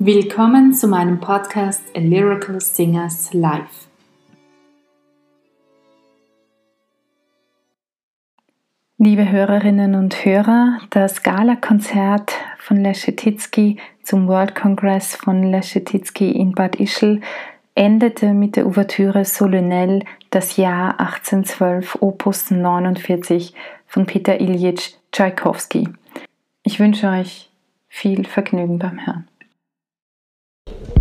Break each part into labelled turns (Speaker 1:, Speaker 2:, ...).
Speaker 1: Willkommen zu meinem Podcast A Lyrical Singers Live. Liebe Hörerinnen und Hörer, das Gala-Konzert von Leschetizky zum World Congress von Leschetizky in Bad Ischl endete mit der Ouvertüre Solennell das Jahr 1812 Opus 49 von Peter Ilyich Tschaikowski. Ich wünsche euch viel Vergnügen beim Hören. Thank you.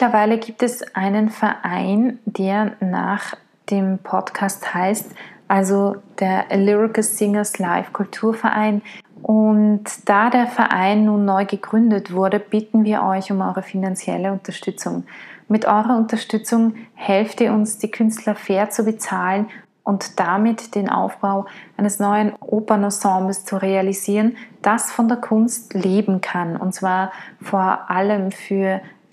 Speaker 1: Mittlerweile gibt es einen Verein, der nach dem Podcast heißt, also der Lyrical Singers Live Kulturverein. Und da der Verein nun neu gegründet wurde, bitten wir euch um eure finanzielle Unterstützung. Mit eurer Unterstützung helft ihr uns, die Künstler fair zu bezahlen und damit den Aufbau eines neuen Opernensembles zu realisieren, das von der Kunst leben kann. Und zwar vor allem für